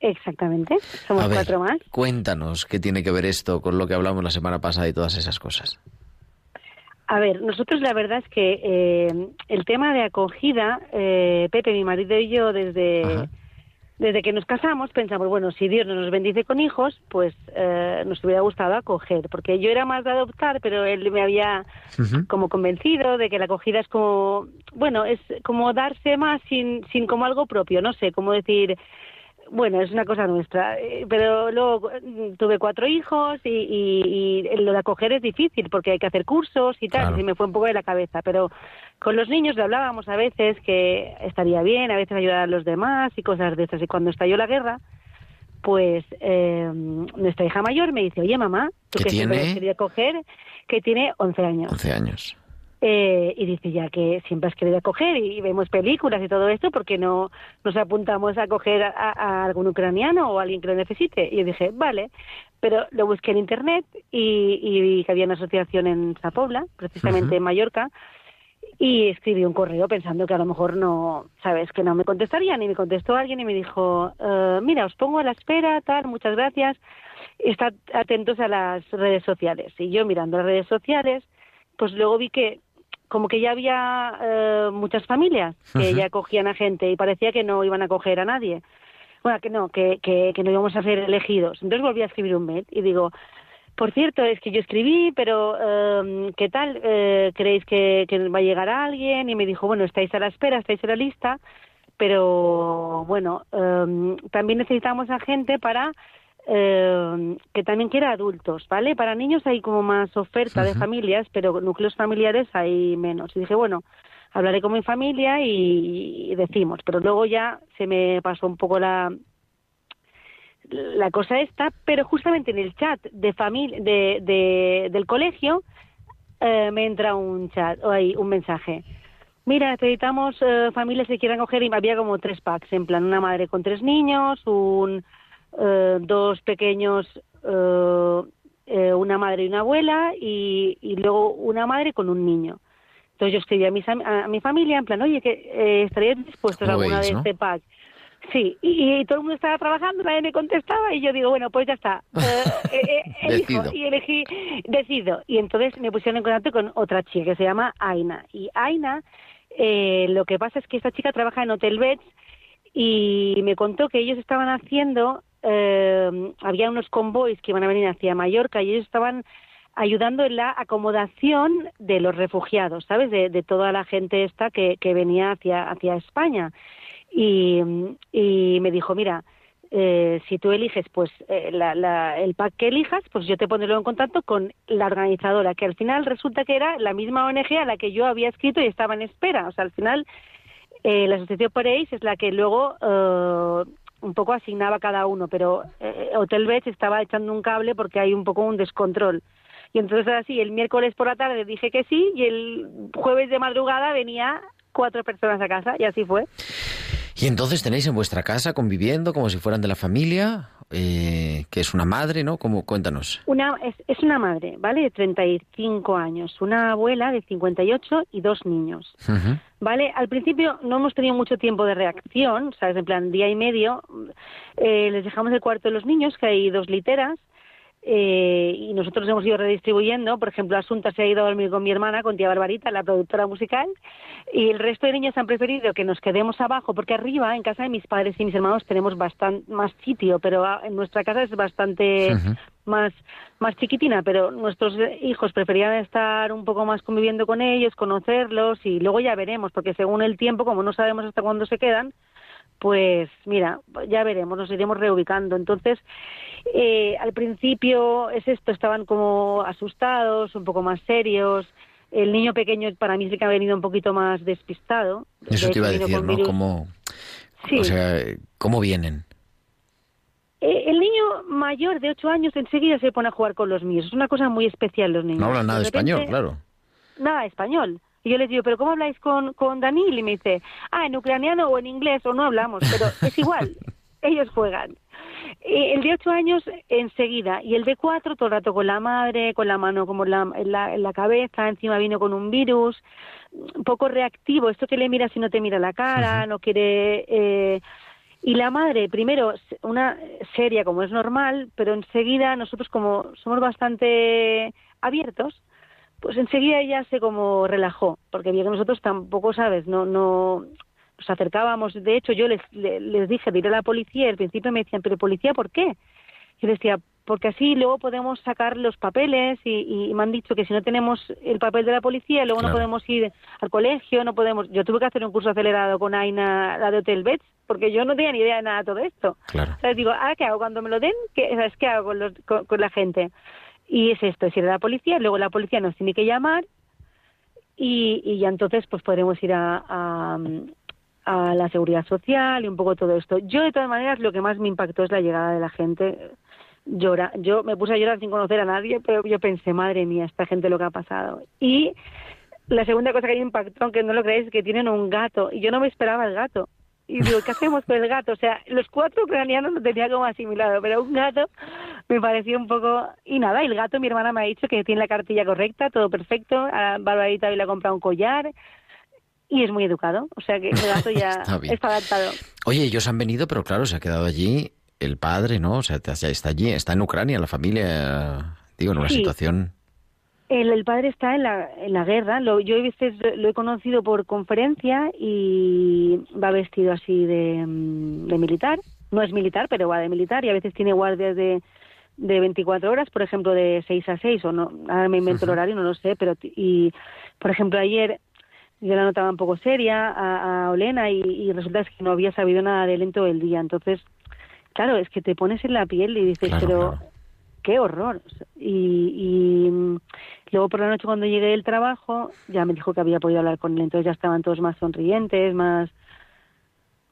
Exactamente, somos A ver, cuatro más. Cuéntanos qué tiene que ver esto con lo que hablamos la semana pasada y todas esas cosas. A ver, nosotros la verdad es que eh, el tema de acogida, eh, Pepe, mi marido y yo, desde, Ajá. desde que nos casamos, pensamos, bueno, si Dios no nos bendice con hijos, pues eh, nos hubiera gustado acoger, porque yo era más de adoptar, pero él me había como convencido de que la acogida es como, bueno, es como darse más sin, sin como algo propio, no sé, como decir, bueno, es una cosa nuestra, eh, pero luego mm, tuve cuatro hijos y, y- y lo de acoger es difícil porque hay que hacer cursos y tal, Claro. y me fue un poco de la cabeza, pero con los niños le hablábamos a veces que estaría bien, a veces ayudar a los demás y cosas de esas, y cuando estalló la guerra, pues eh, nuestra hija mayor me dice, oye mamá, tú ¿Que que tiene? has querido acoger, que tiene 11 años. 11 años. Eh, y dice ya que siempre has querido acoger y vemos películas y todo esto, porque no nos apuntamos a acoger a, a algún ucraniano o a alguien que lo necesite? Y yo dije, vale, pero lo busqué en internet y, y vi que había una asociación en Zapobla, precisamente en Mallorca, y escribí un correo pensando que a lo mejor no, sabes, que no me contestarían y me contestó alguien y me dijo, eh, mira, os pongo a la espera, tal, muchas gracias, estad atentos a las redes sociales. Y yo mirando las redes sociales, pues luego vi que como que ya había eh, muchas familias que ya acogían a gente y parecía que no iban a acoger a nadie. Bueno, que no, que, que, que no íbamos a ser elegidos. Entonces volví a escribir un mail y digo, por cierto, es que yo escribí, pero eh, ¿qué tal? Eh, ¿Creéis que, que va a llegar alguien? Y me dijo, bueno, estáis a la espera, estáis en la lista, pero bueno, eh, también necesitamos a gente para eh, que también quiera adultos, ¿vale? Para niños hay como más oferta de familias, pero núcleos familiares hay menos. Y dije, bueno, hablaré con mi familia y, y decimos, pero luego ya se me pasó un poco la la cosa esta, pero justamente en el chat de familia de, de- del colegio eh, me entra un chat o hay un mensaje. Mira, necesitamos eh, familias que quieran coger y había como tres packs, en plan una madre con tres niños, un eh, dos pequeños, eh, eh, una madre y una abuela y, y luego una madre con un niño. Entonces yo escribí a, mis a mi familia en plan, oye, que estaríais dispuestos a ¿Cómo alguna veis, de no? este pack. Sí, y, y todo el mundo estaba trabajando, nadie me contestaba y yo digo, bueno, pues ya está. Eh, elijo, y elegí, decido. Y entonces me pusieron en contacto con otra chica que se llama Aina. Y Aina, eh, lo que pasa es que esta chica trabaja en Hotel Beds y me contó que ellos estaban haciendo, eh, había unos convoys que iban a venir hacia Mallorca y ellos estaban ayudando en la acomodación de los refugiados, ¿sabes? De, de toda la gente esta que, que venía hacia, hacia España. Y, me dijo, mira, eh, si tú eliges pues eh, la- la- el pack que elijas, pues yo te pondré en contacto con la organizadora, que al final resulta que era la misma ONG a la que yo había escrito y estaba en espera. O sea, al final eh, la asociación Pareis es la que luego eh, un poco asignaba cada uno, pero eh, Hotel Beach estaba echando un cable porque hay un poco un descontrol. Y entonces así, el miércoles por la tarde dije que sí y el jueves de madrugada venía cuatro personas a casa y así fue. Y entonces tenéis en vuestra casa conviviendo como si fueran de la familia, eh, que es una madre, ¿no? Como, cuéntanos. Una, es, es una madre, ¿vale? De 35 años, una abuela de 58 y dos niños. ¿Vale? Al principio no hemos tenido mucho tiempo de reacción, ¿sabes? En plan, día y medio. Eh, les dejamos el cuarto de los niños, que hay dos literas, eh, y nosotros hemos ido redistribuyendo. Por ejemplo, Asunta se ha ido a dormir con mi hermana, con tía Barbarita, la productora musical, y el resto de niños han preferido que nos quedemos abajo, porque arriba, en casa de mis padres y mis hermanos, tenemos bastante más sitio, pero ah, en nuestra casa es bastante más, más chiquitina, pero nuestros hijos preferían estar un poco más conviviendo con ellos, conocerlos y luego ya veremos, porque según el tiempo, como no sabemos hasta cuándo se quedan, pues mira, ya veremos, nos iremos reubicando. Entonces, eh, al principio es esto, estaban como asustados, un poco más serios. El niño pequeño para mí sí que ha venido un poquito más despistado. Eso te iba a decir, ¿no? ¿Cómo, Sí. O sea, ¿cómo vienen? Eh, el niño mayor de 8 años enseguida se pone a jugar con los míos. Es una cosa muy especial los niños. No hablan nada de repente- español, claro. Nada español. Y yo les digo, ¿pero cómo habláis con, con Daniel? Y me dice, ah, en ucraniano o en inglés o no hablamos, pero es igual. Ellos juegan. Eh, el de 8 años enseguida y el de 4 todo el rato con la madre, con la mano como en la, en la, en la cabeza, encima vino con un virus, un poco reactivo, esto que le mira si no te mira la cara, no quiere... Eh, y la madre, primero, una seria como es normal, pero enseguida nosotros como somos bastante abiertos, pues enseguida ella se como relajó, porque vio que nosotros tampoco, ¿sabes? No, no nos acercábamos. De hecho, yo les, le- les dije de ir a la policía y al principio me decían, ¿pero policía por qué? Yo decía, porque así luego podemos sacar los papeles y, y me han dicho que si no tenemos el papel de la policía, luego Claro. no podemos ir al colegio, no podemos... Yo tuve que hacer un curso acelerado con Aina, la de Hotel Beds, porque yo no tenía ni idea de nada de todo esto. Claro. O sea, digo, ¿ahora qué hago cuando me lo den? ¿Qué, ¿sabes qué hago con, los- con- con la gente? Y es esto, es ir a la policía, luego la policía nos tiene que llamar y, y ya entonces pues podremos ir a, a, a la seguridad social y un poco todo esto. Yo de todas maneras lo que más me impactó es la llegada de la gente. Llora, yo me puse a llorar sin conocer a nadie, pero yo pensé, madre mía, esta gente lo que ha pasado. Y la segunda cosa que me impactó, aunque no lo creáis, es que tienen un gato y yo no me esperaba el gato. Y digo, ¿qué hacemos con el gato? O sea, los cuatro ucranianos lo tenía como asimilado, pero un gato me pareció un poco... Y nada, el gato, mi hermana me ha dicho que tiene la cartilla correcta, todo perfecto. A Barbarita hoy le ha comprado un collar y es muy educado. O sea que el gato ya Está adaptado. Oye, ellos han venido, pero claro, se ha quedado allí el padre, ¿no? O sea, está allí, está en Ucrania, la familia, digo, en una Sí. situación... El, el padre está en la, en la guerra. Lo, yo a veces lo he conocido por conferencia y va vestido así de, mm, de militar. No es militar, pero va de militar y a veces tiene guardias de, de 24 horas, por ejemplo, de 6 a 6 o no. Ahora me invento el horario, no lo sé, pero y por ejemplo ayer yo la notaba un poco seria a, a Olena y, y resulta que no había sabido nada de él todo el día. Entonces, claro, es que te pones en la piel y dices, Claro, pero claro. qué horror. Y, y, mm, luego por la noche cuando llegué del trabajo ya me dijo que había podido hablar con él, entonces ya estaban todos más sonrientes, más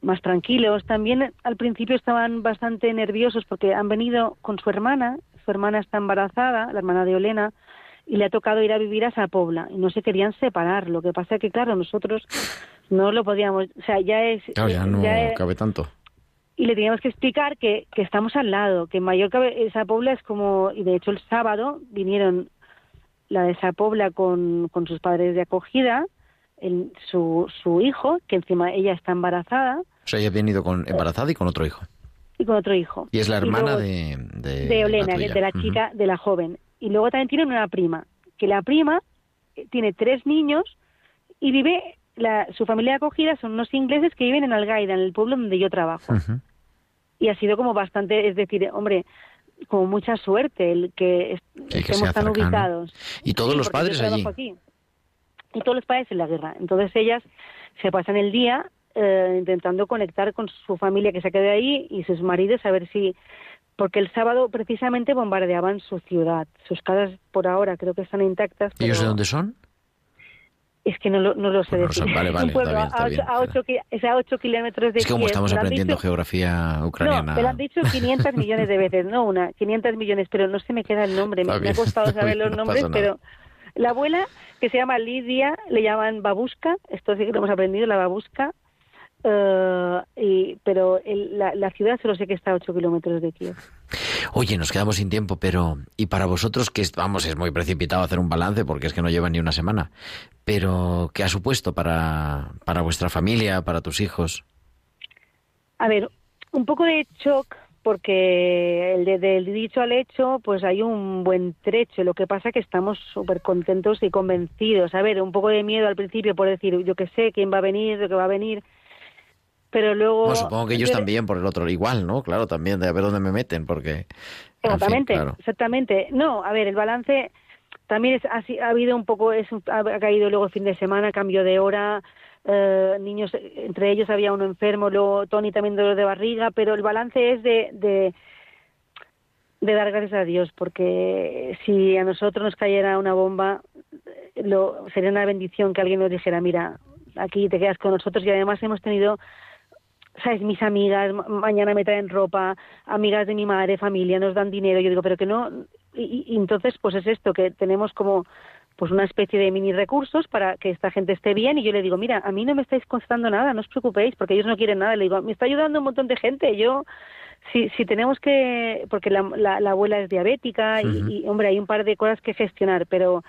más tranquilos. También al principio estaban bastante nerviosos porque han venido con su hermana, su hermana está embarazada, la hermana de Olena, y le ha tocado ir a vivir a Sapobla y no se querían separar. Lo que pasa es que, claro, nosotros no lo podíamos, o sea, ya es... Claro, ya no ya es- cabe tanto. y le teníamos que explicar que, que estamos al lado, que en Mallorca esa Pobla es como, y de hecho el sábado vinieron la de esa Pobla con, con sus padres de acogida, el- su, su hijo, que encima ella está embarazada, O sea, ella ha venido con, embarazada y con otro hijo. y con otro hijo. Y es la hermana luego- de, de, de la Olena, tuya. de la chica, de la joven. Y luego también tienen una prima, que la prima eh, tiene tres niños y vive, la, su familia de acogida son unos ingleses que viven en Algaida, en el pueblo donde yo trabajo. Y ha sido como bastante, es decir, hombre, como mucha suerte el que, est- que estemos tan ubicados. Y todos Sí, los padres allí. aquí. Y todos los padres en la guerra. Entonces ellas se pasan el día eh, intentando conectar con su familia que se quede ahí y sus maridos a ver si... Porque el sábado precisamente bombardeaban su ciudad. Sus casas por ahora creo que están intactas. ¿Ellos de pero dónde son? Es que no lo, no lo sé no lo decir. Vale, vale, pueblo está bien, está a, bien. ocho, a, ocho, ki- es a ocho kilómetros de Es que como Kiev. estamos aprendiendo dicho- geografía ucraniana. no, me lo han dicho 500 millones de veces, no una, 500 millones, pero no se me queda el nombre. Me, Está me ha bien, costado saber bien, los no nombres, pero la abuela, que se llama Lidia, le llaman babuska, esto sí que lo hemos aprendido, la babuska, eh, y, pero el- la, la ciudad solo sé que está a 8 kilómetros de Kiev. Oye, nos quedamos sin tiempo, pero y para vosotros que es- vamos es muy precipitado hacer un balance porque es que no lleva ni una semana. Pero ¿qué ha supuesto para para vuestra familia, para tus hijos? A ver, un poco de shock porque el de- del dicho al hecho pues hay un buen trecho. Lo que pasa que estamos súper contentos y convencidos. A ver, un poco de miedo al principio por decir, yo qué sé, quién va a venir, lo que va a venir. Pero luego... Bueno, supongo que ellos también por el otro igual, ¿no? Claro, también de a ver dónde me meten porque en fin, Exactamente, claro. exactamente. No, a ver, el balance también es, ha, ha habido un poco, es, ha caído luego el fin de semana, cambio de hora, eh, niños, entre ellos había uno enfermo, luego Tony también dolor de barriga, pero el balance es de, de, de dar gracias a Dios, porque si a nosotros nos cayera una bomba, lo, sería una bendición que alguien nos dijera, mira, aquí te quedas con nosotros y además hemos tenido sabes, mis amigas ma- mañana me traen ropa, amigas de mi madre, familia, nos dan dinero, yo digo, pero que no, y, y entonces pues es esto, que tenemos como pues una especie de mini recursos para que esta gente esté bien. Y yo le digo, mira, a mí no me estáis costando nada, no os preocupéis, porque ellos no quieren nada, le digo, me está ayudando un montón de gente, yo si, si tenemos que, porque la, la, la abuela es diabética y- y, hombre, hay un par de cosas que gestionar, pero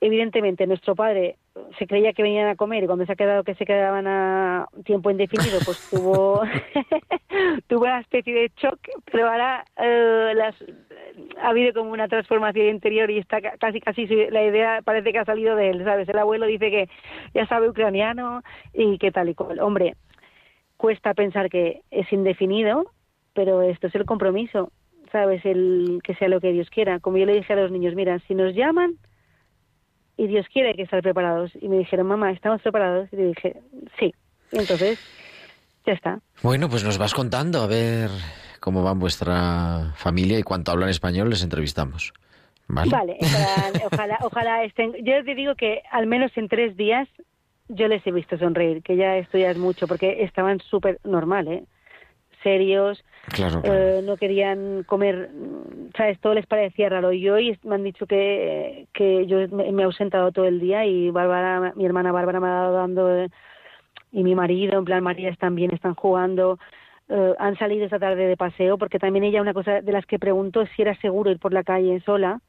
evidentemente nuestro padre se creía que venían a comer y cuando se ha quedado que se quedaban a tiempo indefinido pues tuvo tuvo una especie de shock pero ahora eh, las ha habido como una transformación interior y está ca- casi casi la idea parece que ha salido de él sabes el abuelo dice que ya sabe ucraniano y que tal y cual. Hombre cuesta pensar que es indefinido pero esto es el compromiso sabes el que sea lo que Dios quiera. Como yo le dije a los niños mira si nos llaman y Dios quiere que estar preparados. Y me dijeron, mamá, ¿estamos preparados? Y le dije, sí. Y entonces, ya está. Bueno, pues nos vas contando a ver cómo va vuestra familia y cuánto hablan español les entrevistamos. Vale. Vale, ojalá, ojalá, ojalá estén. Yo te digo que al menos en tres días yo les he visto sonreír, que ya esto ya es mucho, porque estaban súper normal, ¿eh? Serios, Claro, claro. eh, no querían comer, ¿sabes? Todo les parecía raro. Y hoy me han dicho que, que yo me, me he ausentado todo el día y Bárbara, mi hermana Bárbara me ha dado dando, eh, y mi marido, en plan María, están bien, están jugando. eh, han salido esta tarde de paseo porque también ella una cosa de las que preguntó es si era seguro ir por la calle sola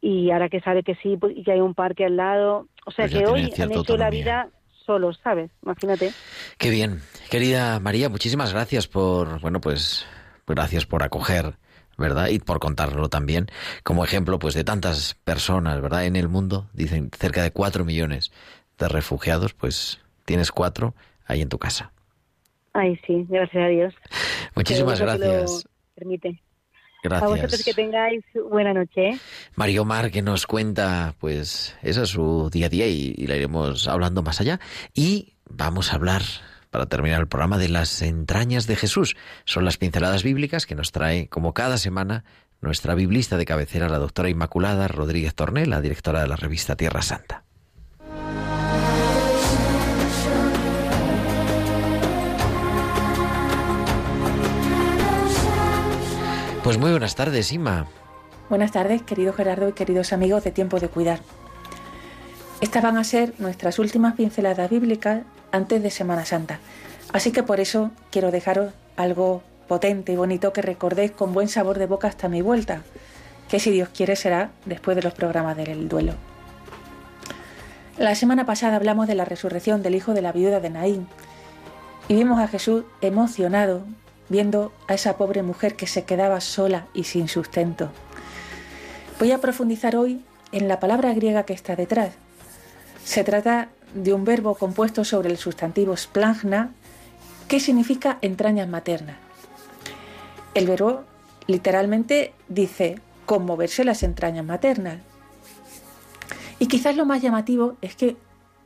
y ahora que sabe que sí pues, y que hay un parque al lado o sea Pues que hoy han hecho la vida solos sabes imagínate Qué bien. Querida María, muchísimas gracias por, bueno, pues gracias por acoger, ¿verdad? Y por contarlo también como ejemplo, pues de tantas personas, ¿verdad? En el mundo, dicen cerca de cuatro millones de refugiados, pues tienes cuatro ahí en tu casa. ay sí gracias a Dios Muchísimas que lo gracias. a vosotros que tengáis buena noche ¿eh? Mario Mar que nos cuenta pues eso es su día a día y, y la iremos hablando más allá y vamos a hablar para terminar el programa de las entrañas de Jesús. Son las pinceladas bíblicas que nos trae como cada semana nuestra biblista de cabecera la doctora Inmaculada Rodríguez Tornel, la directora de la revista Tierra Santa. Pues muy buenas tardes, Ima. Buenas tardes, querido Gerardo y queridos amigos de Tiempo de Cuidar. Estas van a ser nuestras últimas pinceladas bíblicas antes de Semana Santa. Así que por eso quiero dejaros algo potente y bonito que recordéis con buen sabor de boca hasta mi vuelta, que si Dios quiere será después de los programas del duelo. La semana pasada hablamos de la resurrección del hijo de la viuda de Naín Y vimos a Jesús emocionado viendo a esa pobre mujer que se quedaba sola y sin sustento. Voy a profundizar hoy en la palabra griega que está detrás. Se trata de un verbo compuesto sobre el sustantivo splagna, que significa entrañas maternas. El verbo literalmente dice conmoverse las entrañas maternas. Y quizás lo más llamativo es que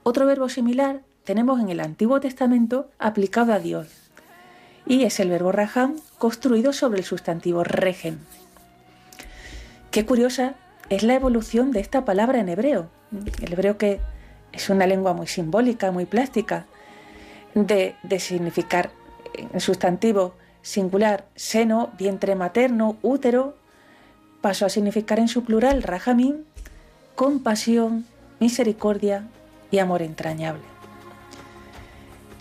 otro verbo similar tenemos en el Antiguo Testamento aplicado a Dios. Y es el verbo raham construido sobre el sustantivo regen. Qué curiosa es la evolución de esta palabra en hebreo. El hebreo que es una lengua muy simbólica, muy plástica, de, significar en sustantivo singular seno, vientre materno, útero, pasó a significar en su plural rajamín, compasión, misericordia y amor entrañable.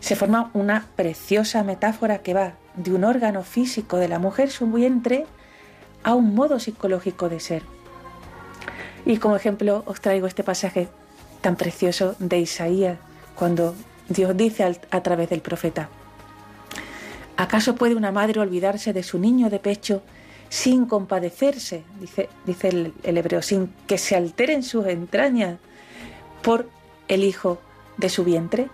Se forma una preciosa metáfora que va de un órgano físico de la mujer, su vientre, a un modo psicológico de ser. Y como ejemplo os traigo este pasaje tan precioso de Isaías, cuando Dios dice a través del profeta, ¿acaso puede una madre olvidarse de su niño de pecho sin compadecerse, dice, el, el hebreo, sin que se alteren sus entrañas por el hijo de su vientre?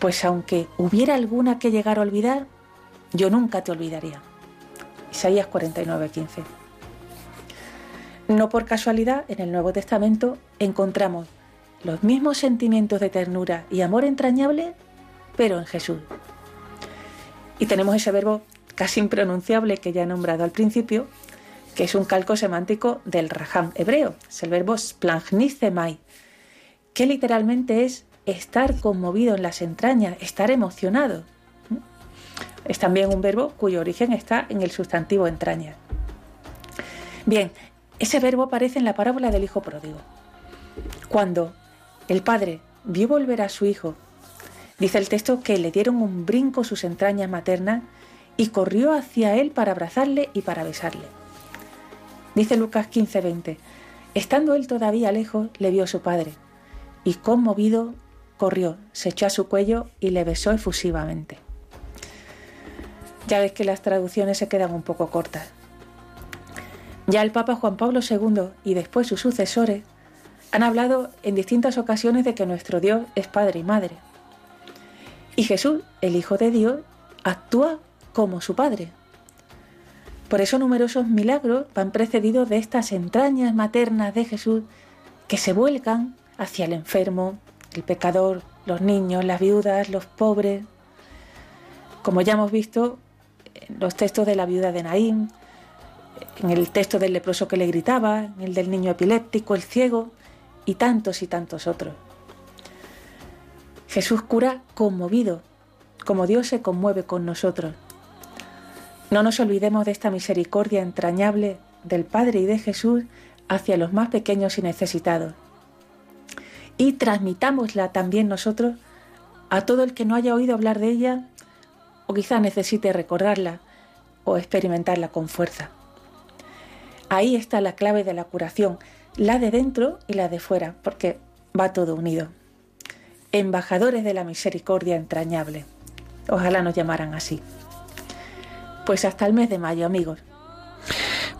Pues aunque hubiera alguna que llegar a olvidar, yo nunca te olvidaría. Isaías 49, 15. No por casualidad, en el Nuevo Testamento encontramos los mismos sentimientos de ternura y amor entrañable, pero en Jesús. Y tenemos ese verbo casi impronunciable que ya he nombrado al principio, que es un calco semántico del rajam hebreo, es el verbo splangnizemai, que literalmente es estar conmovido en las entrañas, estar emocionado. Es también un verbo cuyo origen está en el sustantivo entraña. Bien, ese verbo aparece en la parábola del hijo pródigo. Cuando el padre vio volver a su hijo, dice el texto que le dieron un brinco sus entrañas maternas y corrió hacia él para abrazarle y para besarle. Dice Lucas 15:20, estando él todavía lejos, le vio su padre, y conmovido corrió, se echó a su cuello y le besó efusivamente. Ya ves que las traducciones se quedan un poco cortas. Ya el Papa Juan Pablo II y después sus sucesores han hablado en distintas ocasiones de que nuestro Dios es Padre y Madre. Y Jesús, el Hijo de Dios, actúa como su Padre. Por eso numerosos milagros van precedidos de estas entrañas maternas de Jesús que se vuelcan hacia el enfermo, el pecador, los niños, las viudas, los pobres. Como ya hemos visto, los textos de la viuda de Naín, en el texto del leproso que le gritaba, en el del niño epiléptico, el ciego y tantos y tantos otros. Jesús cura conmovido, como Dios se conmueve con nosotros. No nos olvidemos de esta misericordia entrañable del Padre y de Jesús hacia los más pequeños y necesitados. Y transmitámosla también nosotros a todo el que no haya oído hablar de ella o quizá necesite recordarla o experimentarla con fuerza. Ahí está la clave de la curación, la de dentro y la de fuera, porque va todo unido. Embajadores de la misericordia entrañable. Ojalá nos llamaran así. Pues hasta el mes de mayo, amigos.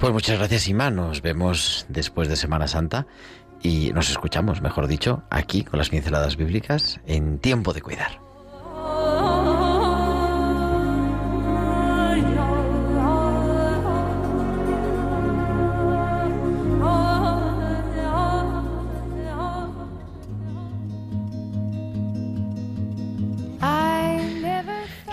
Pues muchas gracias, Ima. Nos vemos después de Semana Santa y nos escuchamos, mejor dicho, aquí con las pinceladas bíblicas en tiempo de cuidar.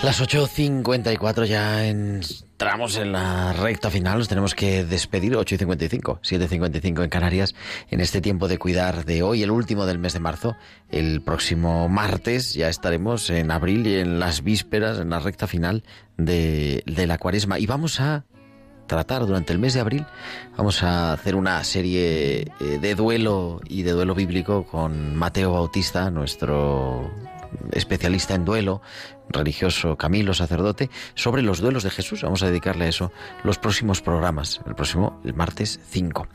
Las 8.54 ya entramos en la recta final, nos tenemos que despedir, 8.55, 7.55 en Canarias, en este tiempo de cuidar de hoy, el último del mes de marzo. El próximo martes ya estaremos en abril y en las vísperas, en la recta final de, de la cuaresma. Y vamos a tratar durante el mes de abril, vamos a hacer una serie eh, de duelo y de duelo bíblico con Mateo Bautista, nuestro especialista en duelo, religioso Camilo, sacerdote, sobre los duelos de Jesús. Vamos a dedicarle a eso los próximos programas, el próximo, el martes 5.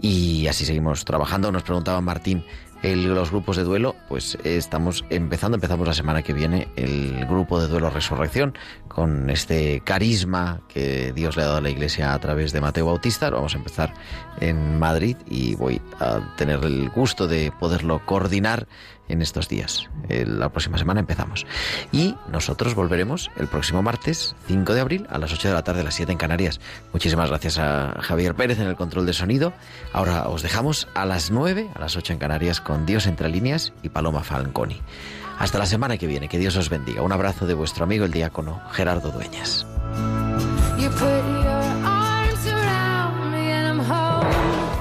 Y así seguimos trabajando. Nos preguntaba Martín el- los grupos de duelo, pues eh, estamos empezando, empezamos la semana que viene el grupo de duelo Resurrección con este carisma que Dios le ha dado a la Iglesia a través de Mateo Bautista. Vamos a empezar en Madrid y voy a tener el gusto de poderlo coordinar en estos días. Eh, la próxima semana empezamos. Y nosotros volveremos el próximo martes, 5 de abril, a las 8 de la tarde, a las 7 en Canarias. Muchísimas gracias a Javier Pérez en el control de sonido. Ahora os dejamos a las 9, a las 8 en Canarias, con Dios entre líneas y Paloma Falconi. Hasta la semana que viene, que Dios os bendiga. Un abrazo de vuestro amigo el diácono Gerardo Dueñas.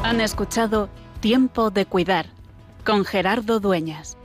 Han escuchado Tiempo de Cuidar con Gerardo Dueñas.